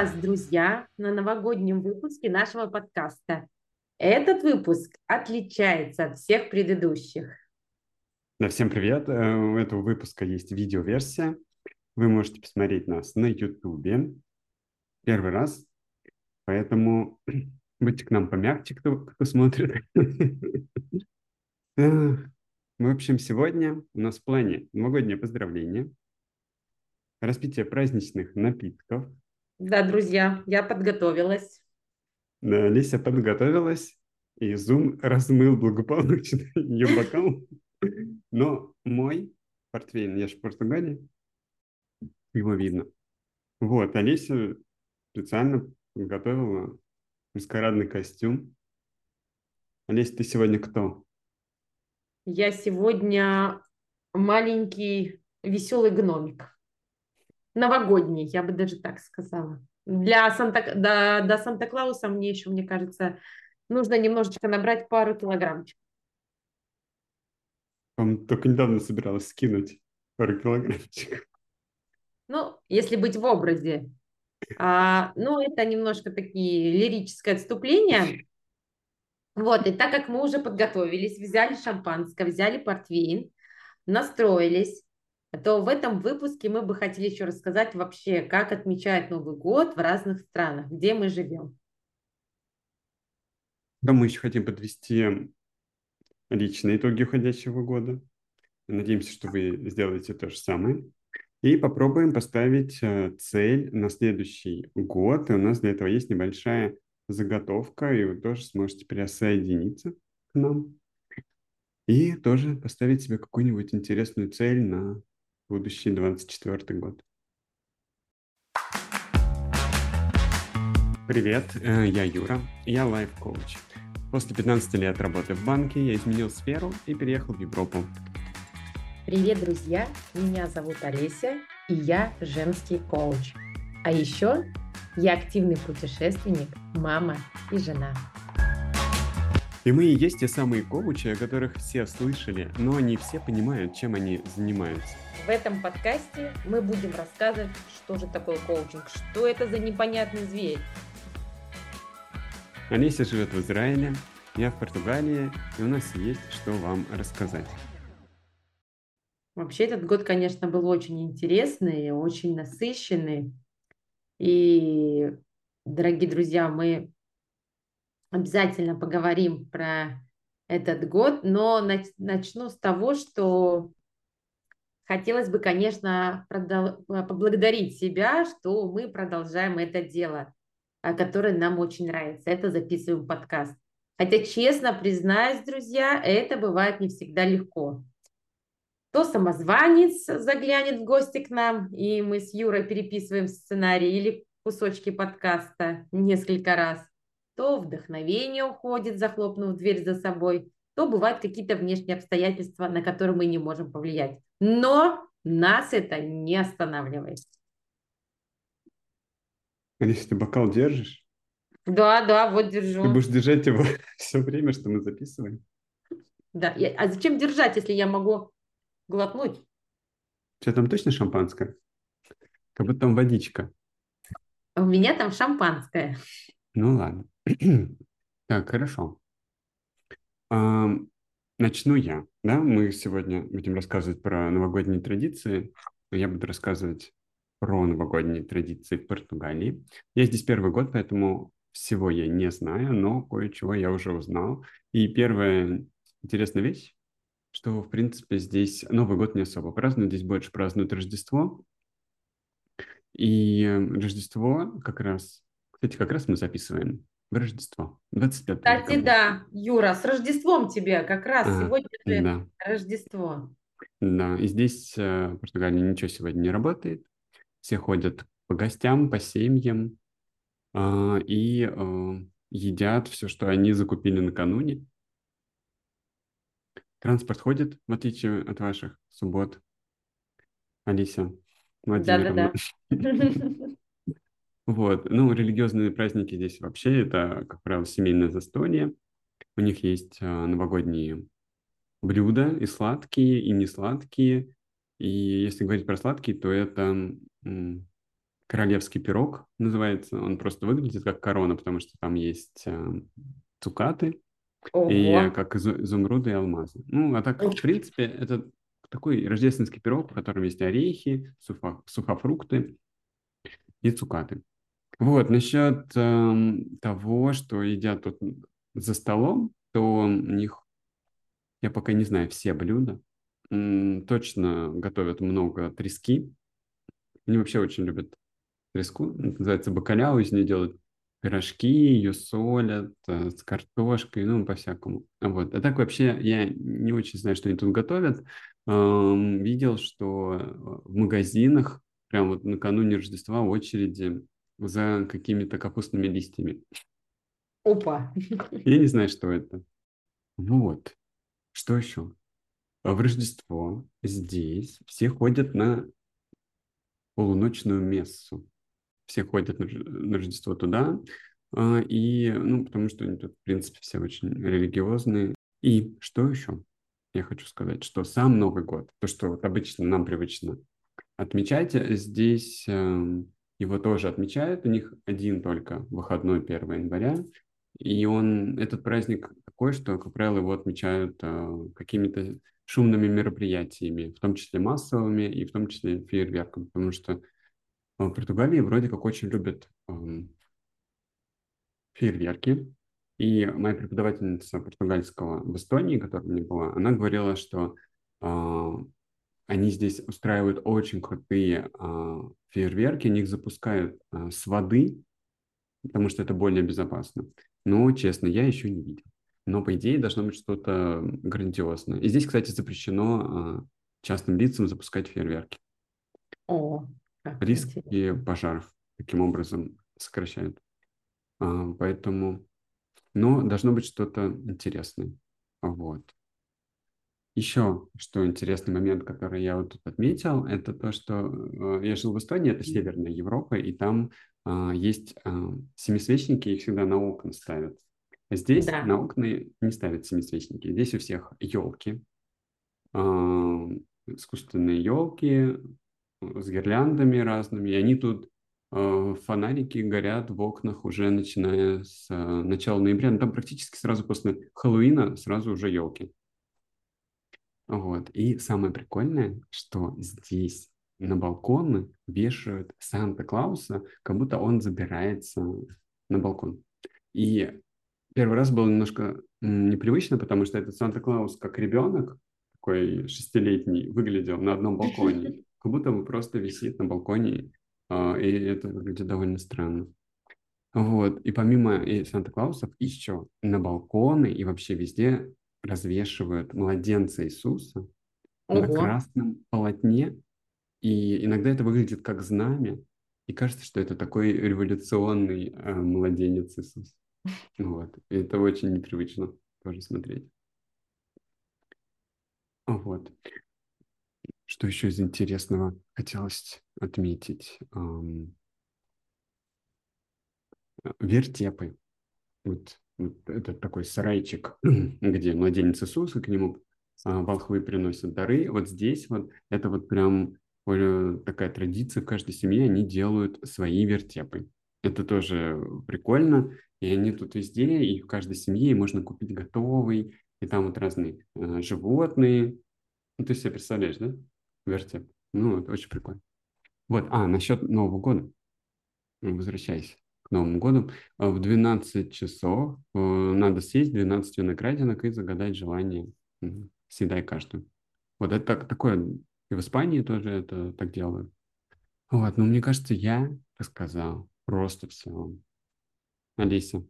вас, друзья, на новогоднем выпуске нашего подкаста. Этот выпуск отличается от всех предыдущих. Да, всем привет. Э, у этого выпуска есть видеоверсия. Вы можете посмотреть нас на YouTube первый раз. Поэтому будьте к нам помягче, кто, кто смотрит. Э, в общем, сегодня у нас в плане новогоднее поздравление, распитие праздничных напитков. Да, друзья, я подготовилась. Да, Лися подготовилась, и Zoom размыл благополучно ее бокал. Но мой портвейн, я же в Португалии, его видно. Вот, Олеся специально подготовила маскарадный костюм. Олеся, ты сегодня кто? Я сегодня маленький веселый гномик. Новогодний, я бы даже так сказала. Для Санта, до, до Санта-Клауса мне еще, мне кажется, нужно немножечко набрать пару килограммчиков. Он только недавно собиралась скинуть пару килограммчиков. Ну, если быть в образе. А, ну, это немножко такие лирическое отступление. Вот, и так как мы уже подготовились, взяли шампанское, взяли портвейн, настроились, то в этом выпуске мы бы хотели еще рассказать вообще, как отмечают Новый год в разных странах, где мы живем. Да, мы еще хотим подвести личные итоги уходящего года. Надеемся, что вы сделаете то же самое. И попробуем поставить э, цель на следующий год. И у нас для этого есть небольшая заготовка, и вы тоже сможете присоединиться к нам. И тоже поставить себе какую-нибудь интересную цель на будущий 24 год. Привет, э, я Юра, я лайф-коуч. После 15 лет работы в банке я изменил сферу и переехал в Европу. Привет, друзья! Меня зовут Олеся, и я женский коуч. А еще я активный путешественник, мама и жена. И мы и есть те самые коучи, о которых все слышали, но не все понимают, чем они занимаются. В этом подкасте мы будем рассказывать, что же такое коучинг, что это за непонятный зверь. Олеся живет в Израиле, я в Португалии, и у нас есть что вам рассказать. Вообще этот год, конечно, был очень интересный, очень насыщенный. И, дорогие друзья, мы обязательно поговорим про этот год, но начну с того, что Хотелось бы, конечно, продол- поблагодарить себя, что мы продолжаем это дело, которое нам очень нравится. Это записываем подкаст. Хотя, честно признаюсь, друзья, это бывает не всегда легко. То самозванец заглянет в гости к нам, и мы с Юрой переписываем сценарий или кусочки подкаста несколько раз, то вдохновение уходит, захлопнув дверь за собой, то бывают какие-то внешние обстоятельства, на которые мы не можем повлиять. Но нас это не останавливает. Алиса, ты бокал держишь? Да, да, вот держу. Ты будешь держать его все время, что мы записываем? Да, я, а зачем держать, если я могу глотнуть? Что там точно шампанское? Как будто там водичка. У меня там шампанское. Ну ладно. Так, хорошо. Начну я. Да? Мы сегодня будем рассказывать про новогодние традиции. Я буду рассказывать про новогодние традиции в Португалии. Я здесь первый год, поэтому всего я не знаю, но кое-чего я уже узнал. И первая интересная вещь, что, в принципе, здесь Новый год не особо празднуют, здесь больше празднуют Рождество. И Рождество как раз, кстати, как раз мы записываем Рождество. 25 Кстати, декабря. да, Юра, с Рождеством тебе как раз а, сегодня же да. Рождество. Да, и здесь э, в Португалии ничего сегодня не работает. Все ходят по гостям, по семьям э, и э, едят все, что они закупили накануне. Транспорт ходит, в отличие от ваших суббот. Алися, Да-да-да. Вот. Ну, религиозные праздники здесь вообще это, как правило, семейное застолье. У них есть а, новогодние блюда и сладкие, и не сладкие. И если говорить про сладкие, то это королевский пирог называется. Он просто выглядит как корона, потому что там есть э, цукаты и как изумруды и алмазы. Ну, а так, в принципе, это такой рождественский пирог, в котором есть орехи, сухо, сухофрукты и цукаты. Вот, насчет э, того, что едят тут за столом, то у них, я пока не знаю все блюда, м, точно готовят много трески. Они вообще очень любят треску, это называется бакаляу, из нее делают пирожки, ее солят э, с картошкой, ну, по-всякому. Вот. А так вообще я не очень знаю, что они тут готовят. Эм, видел, что в магазинах прям вот накануне Рождества очереди за какими-то капустными листьями. Опа! Я не знаю, что это. Вот. Что еще? В Рождество здесь все ходят на полуночную мессу все ходят на, Рождество туда, а, и, ну, потому что они тут, в принципе, все очень религиозные. И что еще? Я хочу сказать, что сам Новый год, то, что вот обычно нам привычно отмечать, здесь э, его тоже отмечают. У них один только выходной 1 января. И он, этот праздник такой, что, как правило, его отмечают э, какими-то шумными мероприятиями, в том числе массовыми и в том числе фейерверком, потому что в Португалии вроде как очень любят эм, фейерверки. И моя преподавательница португальского в Эстонии, которая меня была, она говорила, что э, они здесь устраивают очень крутые э, фейерверки, они их запускают э, с воды, потому что это более безопасно. Но, честно, я еще не видел. Но, по идее, должно быть что-то грандиозное. И здесь, кстати, запрещено э, частным лицам запускать фейерверки. О, риски интересно. пожаров таким образом сокращают. А, поэтому, но должно быть что-то интересное. Вот. Еще, что интересный момент, который я вот тут отметил, это то, что э, я жил в Эстонии, это Северная Европа, и там э, есть э, семисвечники, их всегда на окна ставят. Здесь да. на окна не ставят семисвечники. Здесь у всех елки, э, искусственные елки, с гирляндами разными, и они тут э, фонарики горят в окнах уже начиная с э, начала ноября. Ну, там практически сразу после Хэллоуина сразу уже елки. Вот. И самое прикольное, что здесь на балконы вешают Санта-Клауса, как будто он забирается на балкон. И первый раз было немножко непривычно, потому что этот Санта-Клаус как ребенок, такой шестилетний, выглядел на одном балконе как будто бы просто висит на балконе, а, и это выглядит довольно странно. Вот, и помимо и Санта-Клаусов, еще на балконы и вообще везде развешивают младенца Иисуса Ого. на красном полотне, и иногда это выглядит как знамя, и кажется, что это такой революционный э, младенец Иисус. Вот, и это очень непривычно тоже смотреть. Вот. Что еще из интересного хотелось отметить? Вертепы. Вот это такой сарайчик, где младенец Иисуса, к нему а, волхвы приносят дары. Вот здесь вот это вот прям такая традиция в каждой семье, они делают свои вертепы. Это тоже прикольно, и они тут везде, и в каждой семье можно купить готовый, и там вот разные э, животные. Ну, ты себе представляешь, да? вертеп. Ну, это очень прикольно. Вот, а, насчет Нового года. Возвращаясь к Новому году. А, в 12 часов э, надо съесть 12 виноградинок и загадать желание. Съедай каждую. Вот это так, такое, и в Испании тоже это так делают. Вот, но мне кажется, я рассказал просто все. Алиса,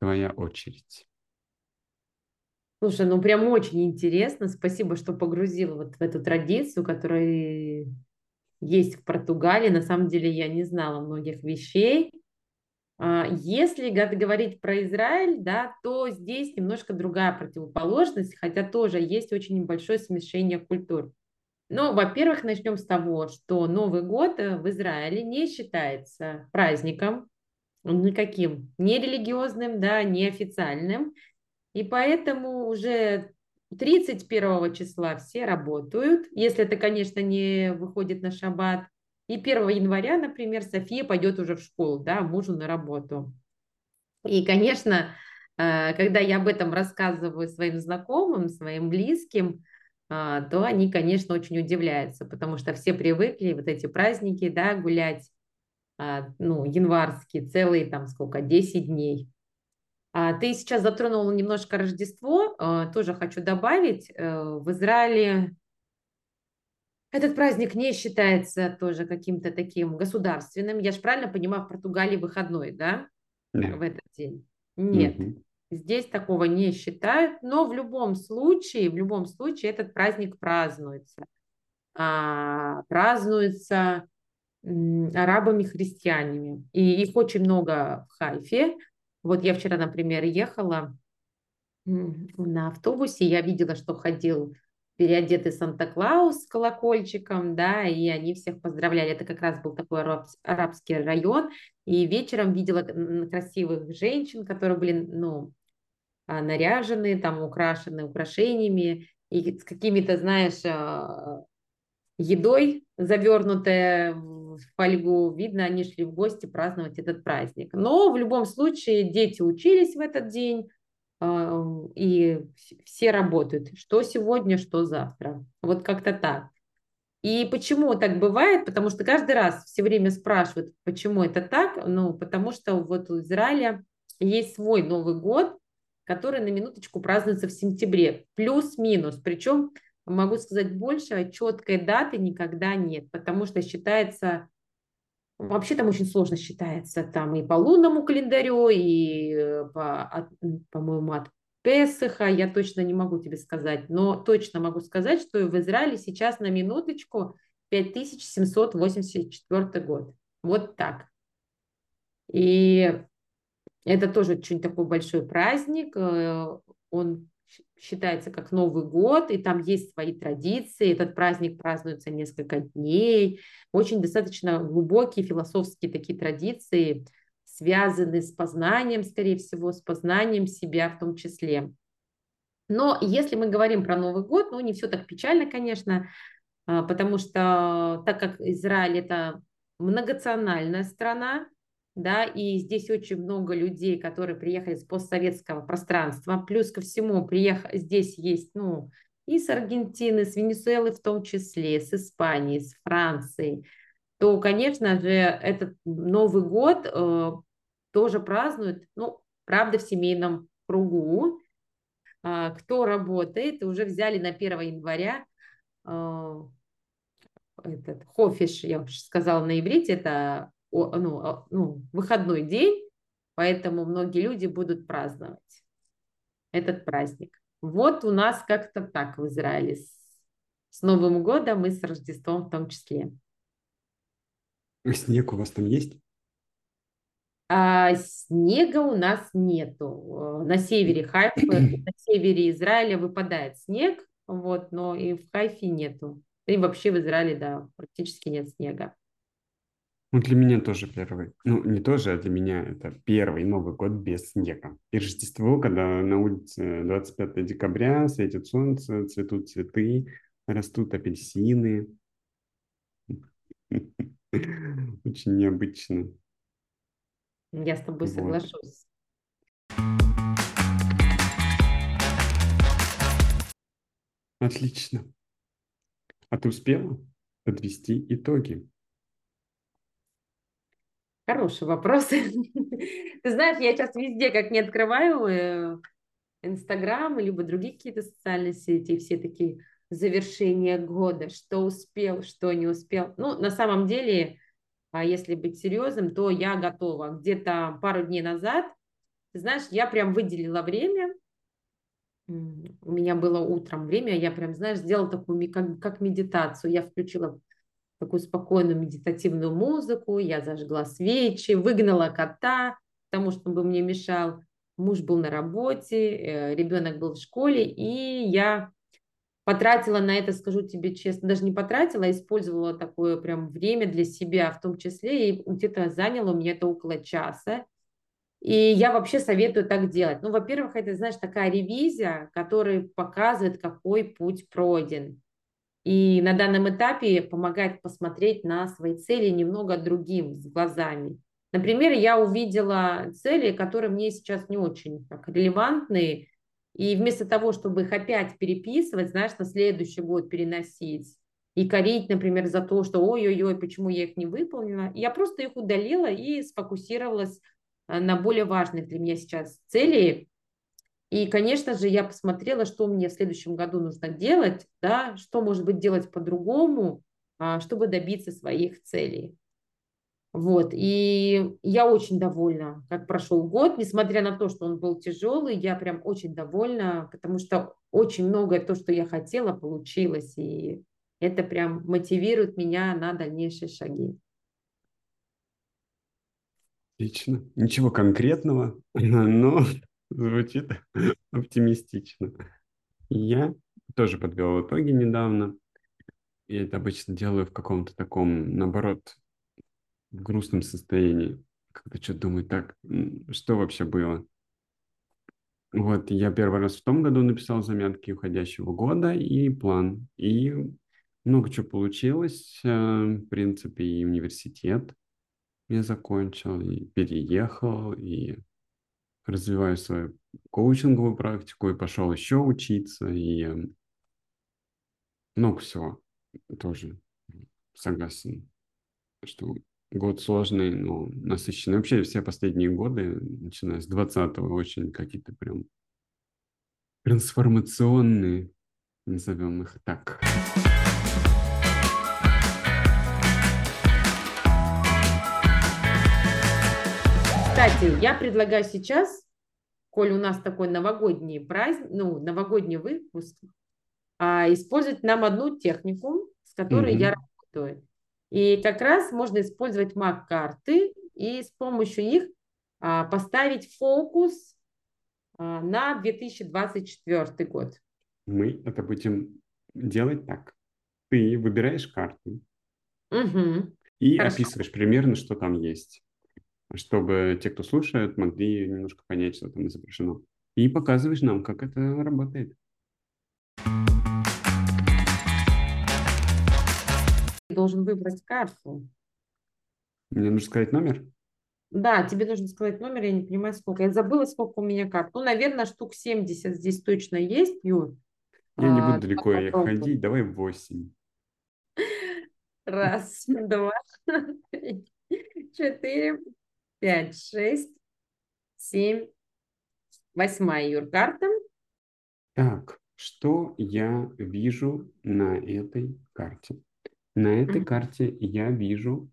твоя очередь. Слушай, ну прям очень интересно. Спасибо, что погрузила вот в эту традицию, которая есть в Португалии. На самом деле я не знала многих вещей. А, если говорить про Израиль, да, то здесь немножко другая противоположность, хотя тоже есть очень большое смешение культур. Но, во-первых, начнем с того, что Новый год э, в Израиле не считается праздником никаким, не религиозным, да, не официальным. И поэтому уже 31 числа все работают, если это, конечно, не выходит на шаббат. И 1 января, например, София пойдет уже в школу, да, мужу на работу. И, конечно, э, когда я об этом рассказываю своим знакомым, своим близким, а, то они, конечно, очень удивляются, потому что все привыкли вот эти праздники, да, гулять, а, ну, январские, целые там сколько, 10 дней. А, ты сейчас затронула немножко Рождество, тоже хочу добавить, э, в Израиле этот праздник не считается тоже каким-то таким государственным. Я же правильно понимаю, в Португалии выходной, да, Нет. в этот день? Нет. Мгм. Здесь такого не считают, но в любом случае, в любом случае этот праздник празднуется. А, празднуется арабами-христианами. И их очень много в Хайфе. Вот я вчера, например, ехала на автобусе, я видела, что ходил переодетый Санта-Клаус с колокольчиком, да, и они всех поздравляли. Это как раз был такой араб- арабский район. И вечером видела красивых женщин, которые были, ну, а, наряжены, там, украшены украшениями, и с какими-то, знаешь, а, едой, завернутая в фольгу. Видно, они шли в гости праздновать этот праздник. Но в любом случае дети учились в этот день, и вс- все работают. Что сегодня, что завтра. Вот как-то так. И почему так бывает? Потому что каждый раз все время спрашивают, почему это так. Ну, потому что вот у Израиля есть свой Новый год, который на минуточку празднуется в сентябре. Плюс-минус. Причем, могу сказать больше, четкой даты никогда нет, потому что считается Вообще там очень сложно считается, там и по лунному календарю, и э, по, по-моему, от Песыха, я точно не могу тебе сказать, но точно могу сказать, что в Израиле сейчас на минуточку 5784 год. Вот так. И это тоже очень такой большой праздник. э, Он считается как Новый год, и там есть свои традиции. Этот праздник празднуется несколько дней. Очень достаточно глубокие философские такие традиции, связаны с познанием, скорее всего, с познанием себя в том числе. Но если мы говорим про Новый год, ну не все так печально, конечно, а, потому что так как Израиль это многонациональная страна, да, и здесь очень много людей, которые приехали с постсоветского пространства, плюс ко всему приех... здесь есть, ну, и с Аргентины, с Венесуэлы в том числе, с Испании, с Франции, то, конечно же, этот Новый год э, тоже празднуют, ну, правда, в семейном кругу. А, кто работает, уже взяли на 1 января э, этот хофиш, я уже сказала на иврите, это ну, ну, выходной день, поэтому многие люди будут праздновать этот праздник. Вот у нас как-то так в Израиле с, с Новым годом и с Рождеством в том числе. А Снег у вас там есть? А снега у нас нету. Э, На севере Хайфа, на севере Израиля выпадает снег, вот, но и в Хайфе нету. И вообще в Израиле, да, практически нет снега. Ну, для меня тоже первый. Ну, не тоже, а для меня это первый Новый год без снега. И Рождество, когда на улице 25 декабря, светит солнце, цветут цветы, растут апельсины. Очень необычно. Я с тобой Вот. соглашусь. Отлично. А ты успела подвести итоги? Хороший вопрос. Ты знаешь, я сейчас везде, как не открываю э, Инстаграм, либо другие какие-то социальные сети, все такие завершения года, что успел, что не успел. Ну, на самом деле, а если быть серьезным, то я готова. Где-то пару дней назад, ты знаешь, я прям выделила время, у меня было утром время, я прям, знаешь, сделала такую как, как медитацию. Я включила такую спокойную медитативную музыку, я зажгла свечи, выгнала кота, потому что он бы мне мешал. Муж был на работе, э, ребенок был в школе, и я потратила на это, скажу тебе честно, даже не потратила, а использовала такое прям время для себя в том числе, и где-то заняло у меня это около часа. И я вообще советую так делать. Ну, во-первых, это, знаешь, такая ревизия, которая показывает, какой путь пройден. И на данном этапе помогает посмотреть на свои цели немного другим глазами. Например, я увидела цели, которые мне сейчас не очень так, релевантны, и вместо того, чтобы их опять переписывать, знаешь, на следующий год переносить и корить, например, за то, что ой-ой-ой, почему я их не выполнила, я просто их удалила и сфокусировалась э, на более важных для меня сейчас цели. И, конечно же, я посмотрела, что мне в следующем году нужно делать, да, что, может быть, делать по-другому, а, чтобы добиться своих целей. Вот, и я очень довольна, как прошел год, несмотря на то, что он был тяжелый, я прям очень довольна, потому что очень многое то, что я хотела, получилось, и это прям мотивирует меня на дальнейшие шаги. Отлично. Ничего конкретного, но звучит оптимистично. Я тоже подвел итоги недавно. Я это обычно делаю в каком-то таком, наоборот, грустном состоянии. Когда что-то думаю, так, что вообще было? Вот, я первый раз в том году написал заметки уходящего года и план. И много чего получилось. Э, в принципе, и университет я закончил, и переехал, и развиваю свою коучинговую практику, и пошел еще учиться, и э, много всего тоже согласен, что год сложный, но насыщенный. Вообще все последние годы, начиная с 20-го, очень какие-то прям трансформационные, назовем их так. Кстати, я предлагаю сейчас, коль у нас такой новогодний праздник, ну, новогодний выпуск, а, использовать нам одну технику, с которой mm-hmm. я работаю. И как раз можно использовать маг-карты и с помощью них а, поставить фокус а, на 2024 год. Мы это будем делать так. Ты выбираешь карту угу. и Хорошо. описываешь примерно, что там есть, чтобы те, кто слушает, могли немножко понять, что там изображено. И показываешь нам, как это работает. должен выбрать карту. Мне нужно сказать номер? Да, тебе нужно сказать номер, я не понимаю, сколько. Я забыла, сколько у меня карт. Ну, наверное, штук 70 здесь точно есть, Юр. Я не буду а, далеко ходить, давай 8. Раз, два, три, четыре, пять, шесть, семь, восьмая, Юр, карта. Так, что я вижу на этой карте? На этой карте я вижу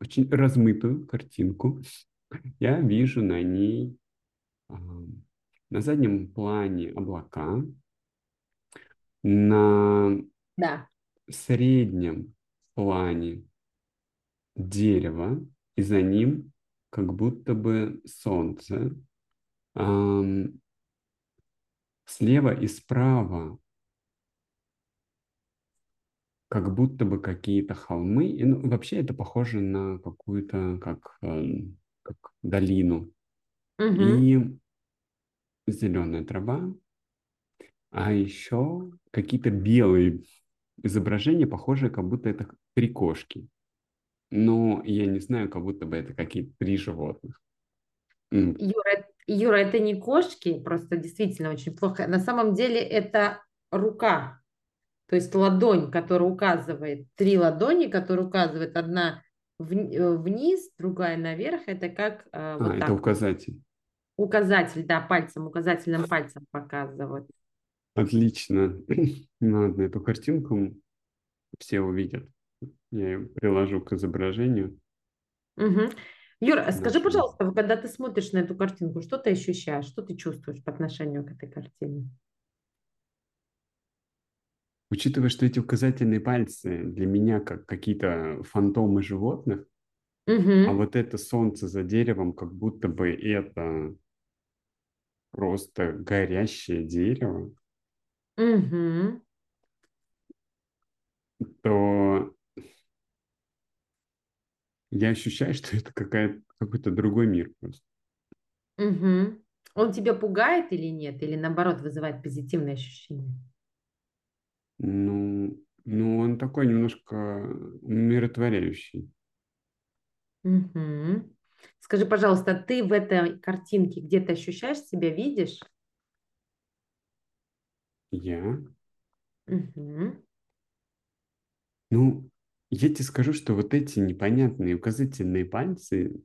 очень размытую картинку. Я вижу на ней на заднем плане облака, на да. среднем плане дерево, и за ним как будто бы солнце. Слева и справа как будто бы какие-то холмы. И, ну, вообще это похоже на какую-то как, э, как долину. Угу. И зеленая трава, а еще какие-то белые изображения, похожие, как будто это три кошки. Но я не знаю, как будто бы это какие-то три животных. Юра, Юра, это не кошки, просто действительно очень плохо. На самом деле это рука то есть ладонь, которая указывает, три ладони, которые указывают одна э, вниз, другая наверх, это как э, вот а, так. это указатель. Указатель, да, пальцем, указательным пальцем показывают. Отлично. Ладно, эту картинку все увидят. Я ее приложу к изображению. Угу. Юра, скажи, пожалуйста, когда ты смотришь на эту картинку, что ты ощущаешь, что ты чувствуешь по отношению к этой картине? Учитывая, что эти указательные пальцы для меня как какие-то фантомы животных, угу. а вот это солнце за деревом, как будто бы это просто горящее дерево, угу. то я ощущаю, что это какая какой-то другой мир просто. Угу. Он тебя пугает или нет? Или наоборот вызывает позитивные ощущения? Ну, Ну, он такой немножко умиротворяющий. Мгм. Скажи, пожалуйста, ты в этой картинке где-то ощущаешь себя, видишь? Я? Мгм. Ну, я тебе скажу, что вот эти непонятные указательные пальцы,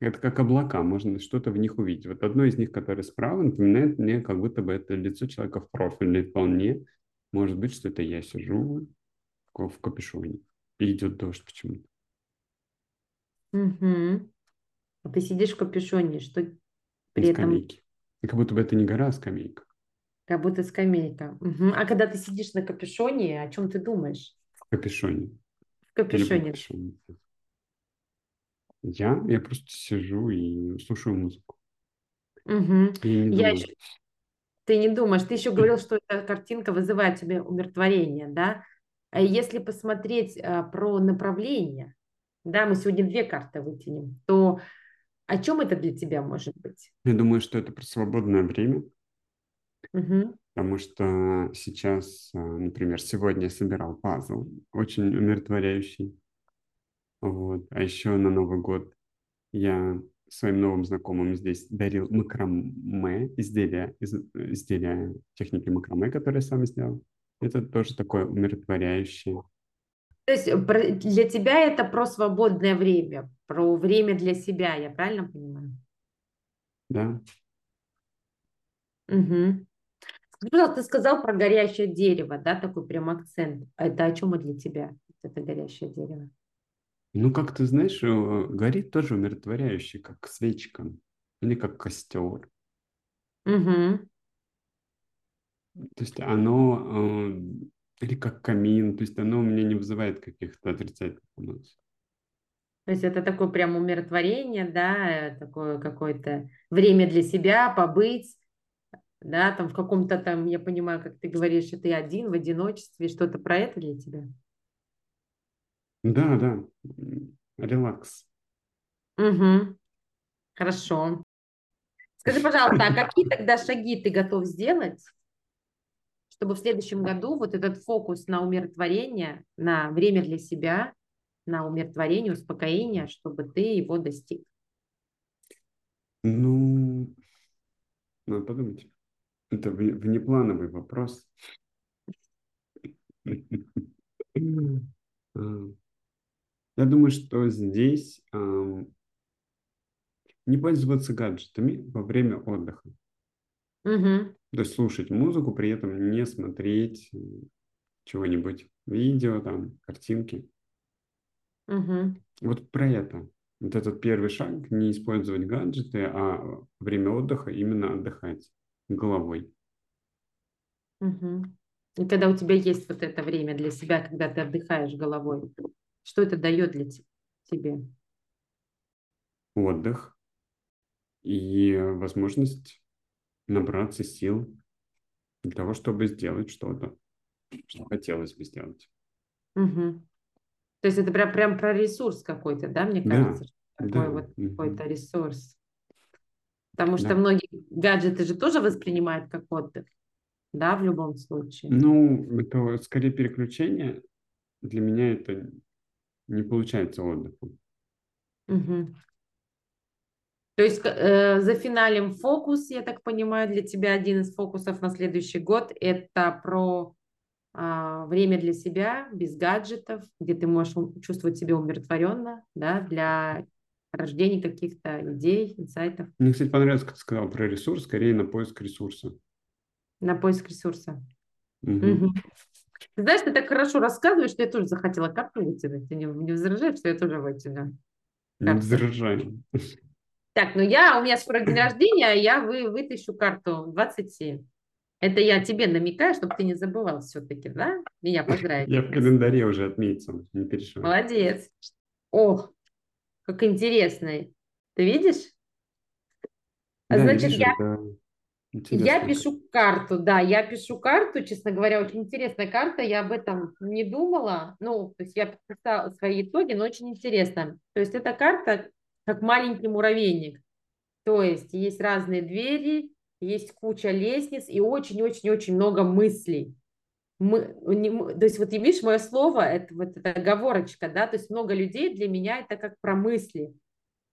это как облака, можно что-то в них увидеть. Вот одно из них, которое справа, напоминает мне, как будто бы это лицо человека в профиле. Вполне может быть, что это я сижу в капюшоне. И идет дождь почему-то. Мгм. А Ты сидишь в капюшоне, что На при этом скамейке. Как будто бы это не гора, а скамейка. как будто скамейка. Мгм. А когда ты сидишь на капюшоне, о чем ты думаешь? Капюшоне. В Я капюшоне. капюшон. Я, я просто сижу и слушаю музыку. Мгм. И не Я еще, ты не думаешь, ты еще говорил, что эта картинка вызывает тебе умиротворение, да? А если посмотреть а, про направление, да, мы сегодня две карты вытянем, то о чем это для тебя может быть? Я думаю, что это про свободное время, Мгм. Потому что сейчас, а, например, сегодня я собирал пазл, очень умиротворяющий. Вот. А еще на Новый год я своим новым знакомым здесь дарил макраме, изделия, из, изделия техники макраме, которые я сам сделал. Это тоже такое умиротворяющее. То есть э, для тебя это про свободное время, про время для себя, я правильно понимаю? Да? Мгм. Пожалуйста, ты сказал про горящее дерево, да, такой прям акцент. А это о чем для тебя, это горящее дерево? Ну, как ты знаешь, э, горит тоже умиротворяюще, как свечка или как костер. Мгм. То есть оно, э, или как камин, то есть оно у меня не вызывает каких-то отрицательных эмоций. То есть это такое прям умиротворение, да, э, такое какое-то время для себя, побыть, да, там в каком-то там, я понимаю, как ты говоришь, что ты один в одиночестве, что-то про это для тебя? Да, да, релакс. Угу. Хорошо. Скажи, пожалуйста, а какие тогда шаги ты готов сделать, чтобы в следующем году вот этот фокус на умиротворение, на время для себя, на умиротворение, успокоение, чтобы ты его достиг? Ну, надо подумать. Это вне- внеплановый вопрос. А, Я думаю, что здесь не пользоваться гаджетами во время отдыха. Угу. То есть слушать музыку, при этом не смотреть э, чего-нибудь, видео, там, картинки. Угу. Вот про это. Вот этот первый шаг, не использовать гаджеты, а время отдыха именно отдыхать головой. Угу. И когда у тебя есть вот это время для себя, когда ты отдыхаешь головой, что это дает для те- тебе? Отдых и возможность набраться сил для того, чтобы сделать что-то, что хотелось бы сделать. Угу. То есть это прям, прям про ресурс какой-то, да, мне Да, кажется, что такой да, вот мгм. какой-то ресурс. Потому что Да. многие гаджеты же тоже воспринимают как отдых, да, в любом случае. Ну, это скорее переключение. Для меня это не получается отдыхом. Мгм. То есть э, за финалем фокус, я так понимаю, для тебя один из фокусов на следующий год это про а, время для себя, без гаджетов, где ты можешь чувствовать себя умиротворенно, да, для рождения каких-то идей, инсайтов, Мне, кстати, понравилось, как ты сказал про ресурс, скорее на поиск ресурса. на поиск ресурса. Мгм. Ты знаешь, ты так хорошо рассказываешь, что я тоже захотела карту вытянуть. Ты не, не возражаешь, что я тоже вытяну? Не Карту. возражаем. Так, ну я, у меня скоро день рождения, а я вы, вытащу карту 27. Это я тебе намекаю, чтобы ты не забывал все-таки, да? Меня поздравить. Я в календаре уже отметил, не переживай. Молодец. Ох, как интересно. Ты видишь? А Да, Значит, вижу, я, я пишу карту, да, я пишу карту, честно говоря, очень интересная карта, я об этом не думала, ну, то есть я писала свои итоги, но очень интересно. То есть эта карта как маленький муравейник, то есть есть разные двери, есть куча лестниц и очень-очень-очень много мыслей. Мы, не, то есть вот видишь, мое слово, это вот эта оговорочка, да, то есть много людей для меня это как про мысли.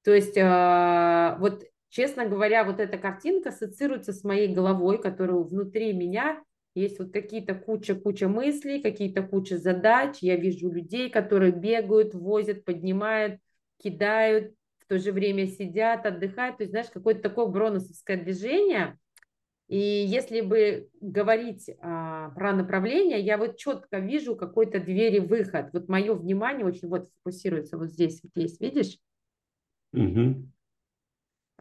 То есть э, вот, честно говоря, вот эта картинка ассоциируется с моей головой, которая внутри меня есть вот какие-то куча-куча мыслей, какие-то куча задач. Я вижу людей, которые бегают, возят, поднимают, кидают, в то же время сидят, отдыхают. То есть, знаешь, какое-то такое бронусовское движение. И если бы говорить а, про направление, я вот четко вижу какой-то двери выход. Вот мое внимание очень вот фокусируется вот здесь вот есть, видишь? Угу.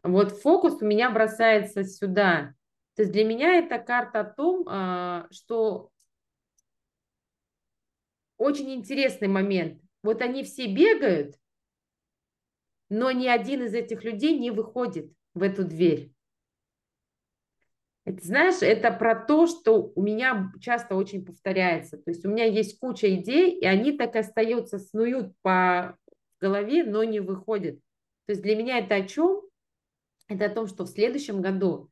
Вот фокус у меня бросается сюда. То есть для меня это карта о том, а, что очень интересный момент. Вот они все бегают, но ни один из этих людей не выходит в эту дверь. Это, знаешь, это про то, что у меня часто очень повторяется. То есть у меня есть куча идей, и они так и остаются, снуют по голове, но не выходят. То есть для меня это о чем? Это о том, что в следующем году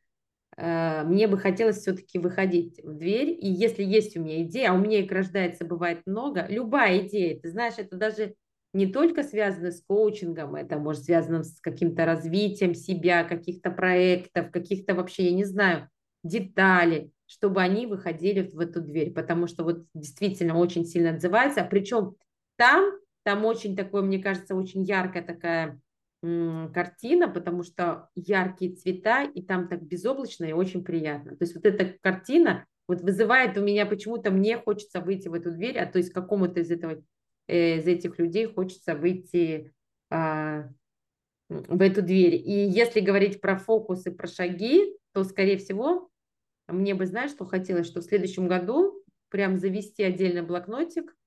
Э, мне бы хотелось все-таки выходить в дверь, и если есть у меня идея, а у меня их рождается, бывает много, любая идея, ты знаешь, это даже не только связано с коучингом, это может связано с каким-то развитием себя, каких-то проектов, каких-то вообще, я не знаю, деталей, чтобы они выходили в эту дверь, потому что вот действительно очень сильно отзывается, причем там, там очень такое, мне кажется, очень яркая такая картина, потому что яркие цвета, и там так безоблачно и очень приятно. То есть вот эта картина вот вызывает у меня почему-то, мне хочется выйти в эту дверь, а то есть какому-то из, этого, э, из этих людей хочется выйти а, в эту дверь. И если говорить про фокус и про шаги, то, скорее всего, мне бы, знаешь, что хотелось, что в следующем году прям завести отдельный блокнотик,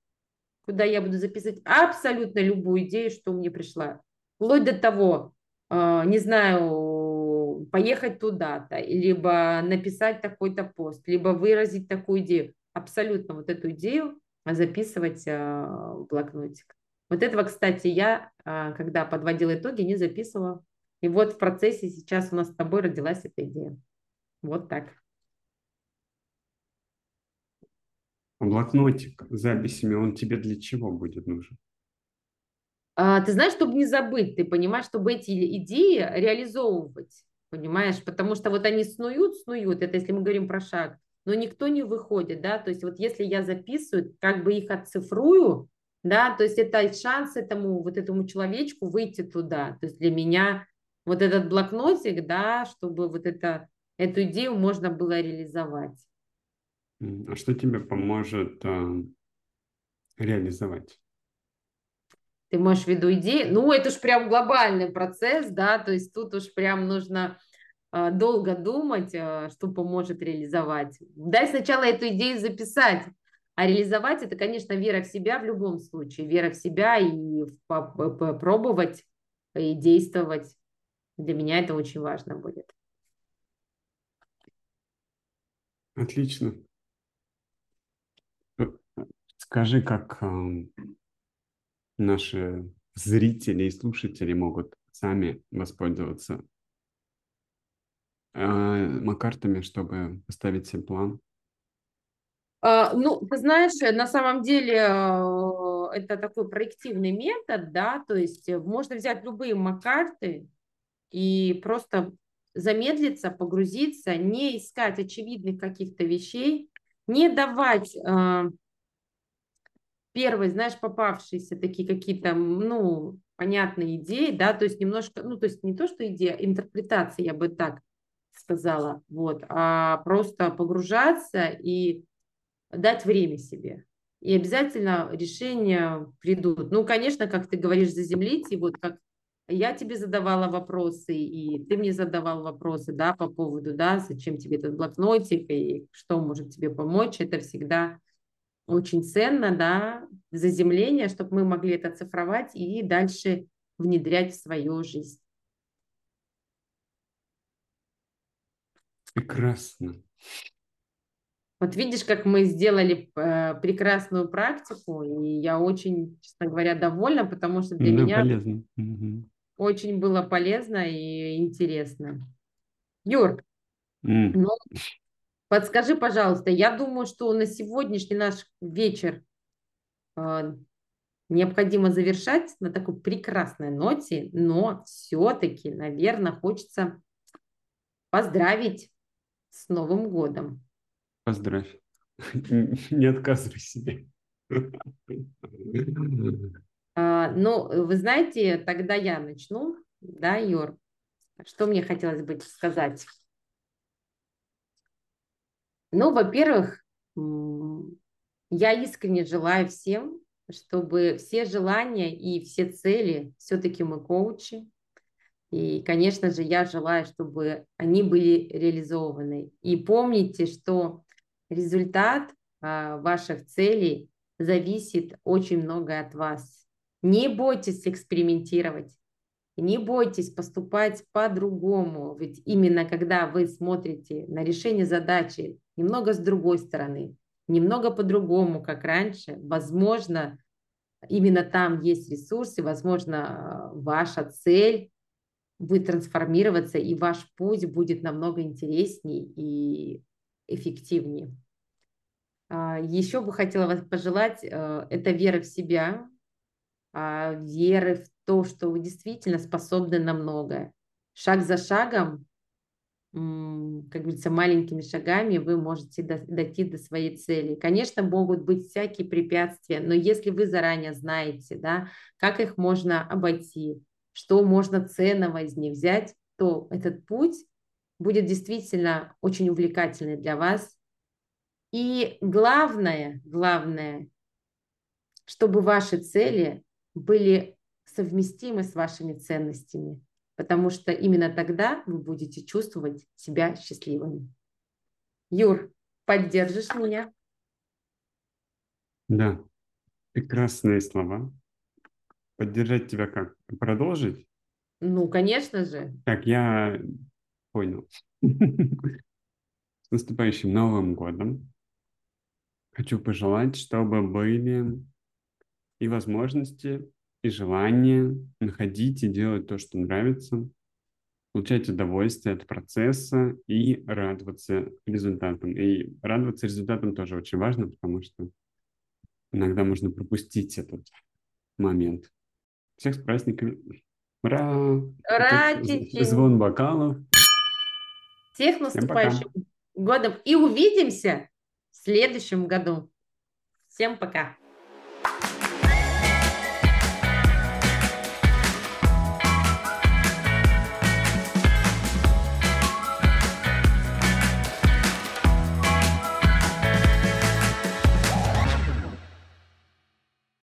куда я буду записывать абсолютно любую идею, что мне пришла вплоть до того, а, не знаю, поехать туда-то, либо написать такой-то пост, либо выразить такую идею. Абсолютно вот эту идею записывать а, в блокнотик. Вот этого, кстати, я, а, когда подводила итоги, не записывала. И вот в процессе сейчас у нас с тобой родилась эта идея. Вот так. Блокнотик с записями, он тебе для чего будет нужен? А, ты знаешь, чтобы не забыть, ты понимаешь, чтобы эти идеи реализовывать, понимаешь, потому что вот они снуют, снуют, это если мы говорим про шаг, но никто не выходит, да, то есть вот если я записываю, как бы их оцифрую, да, то есть это шанс этому, вот этому человечку выйти туда, то есть для меня вот этот блокнотик, да, чтобы вот это, эту идею можно было реализовать. А что тебе поможет э, реализовать? Ты можешь в виду идеи? Ну, это уж прям глобальный процесс, да, то есть тут уж прям нужно э, долго думать, э, что поможет реализовать. Дай сначала эту идею записать, а реализовать это, конечно, вера в себя в любом случае, вера в себя и попробовать и действовать. Для меня это очень важно будет. Отлично. Скажи, как наши зрители и слушатели могут сами воспользоваться э, макартами, чтобы поставить себе план? А, ну, ты знаешь, на самом деле э, это такой проективный метод, да, то есть можно взять любые макарты и просто замедлиться, погрузиться, не искать очевидных каких-то вещей, не давать э, первые, знаешь, попавшиеся такие какие-то, ну, понятные идеи, да, то есть немножко, ну, то есть не то, что идея, интерпретация, я бы так сказала, вот, а просто погружаться и дать время себе. И обязательно решения придут. Ну, конечно, как ты говоришь, заземлить, и вот как я тебе задавала вопросы, и ты мне задавал вопросы, да, по поводу, да, зачем тебе этот блокнотик, и что может тебе помочь, это всегда очень ценно, да, заземление, чтобы мы могли это цифровать и дальше внедрять в свою жизнь. Прекрасно. Вот видишь, как мы сделали э, прекрасную практику, и я очень, честно говоря, довольна, потому что для да, меня полезно. Очень было полезно и интересно. Юр, mm. ну, Подскажи, пожалуйста, я думаю, что на сегодняшний наш вечер э, необходимо завершать на такой прекрасной ноте, но все-таки, наверное, хочется поздравить с Новым годом. Поздравь. Не отказывай себе. А, ну, вы знаете, тогда я начну, да, Юр? Что мне хотелось бы сказать? Ну, во-первых, я искренне желаю всем, чтобы все желания и все цели, все-таки мы коучи, и, конечно же, я желаю, чтобы они были реализованы. И помните, что результат а, ваших целей зависит очень многое от вас. Не бойтесь экспериментировать. Не бойтесь поступать по-другому, ведь именно когда вы смотрите на решение задачи немного с другой стороны, немного по-другому, как раньше, возможно, именно там есть ресурсы, возможно, ваша цель будет трансформироваться, и ваш путь будет намного интереснее и эффективнее. А, Еще бы хотела вас пожелать, э, это вера в себя, веры в то, что вы действительно способны на многое. Шаг за шагом как говорится, маленькими шагами вы можете дойти до своей цели. Конечно, могут быть всякие препятствия, но если вы заранее знаете, да, как их можно обойти, что можно ценного из них взять, то этот путь будет действительно очень увлекательный для вас. И главное, главное, чтобы ваши цели были совместимы с вашими ценностями потому что именно тогда вы будете чувствовать себя счастливыми. Юр, поддержишь меня? Да, прекрасные слова. Поддержать тебя как? Продолжить? Ну, конечно же. Так, я понял. С наступающим Новым годом. Хочу пожелать, чтобы были и возможности, и желание находить и делать то, что нравится, получать удовольствие от процесса и радоваться результатам. И радоваться результатам тоже очень важно, потому что иногда можно пропустить этот момент. Всех с праздниками! Ура! Ура, Звон бокалов. Всех наступающим годом. И увидимся в следующем году. Всем пока!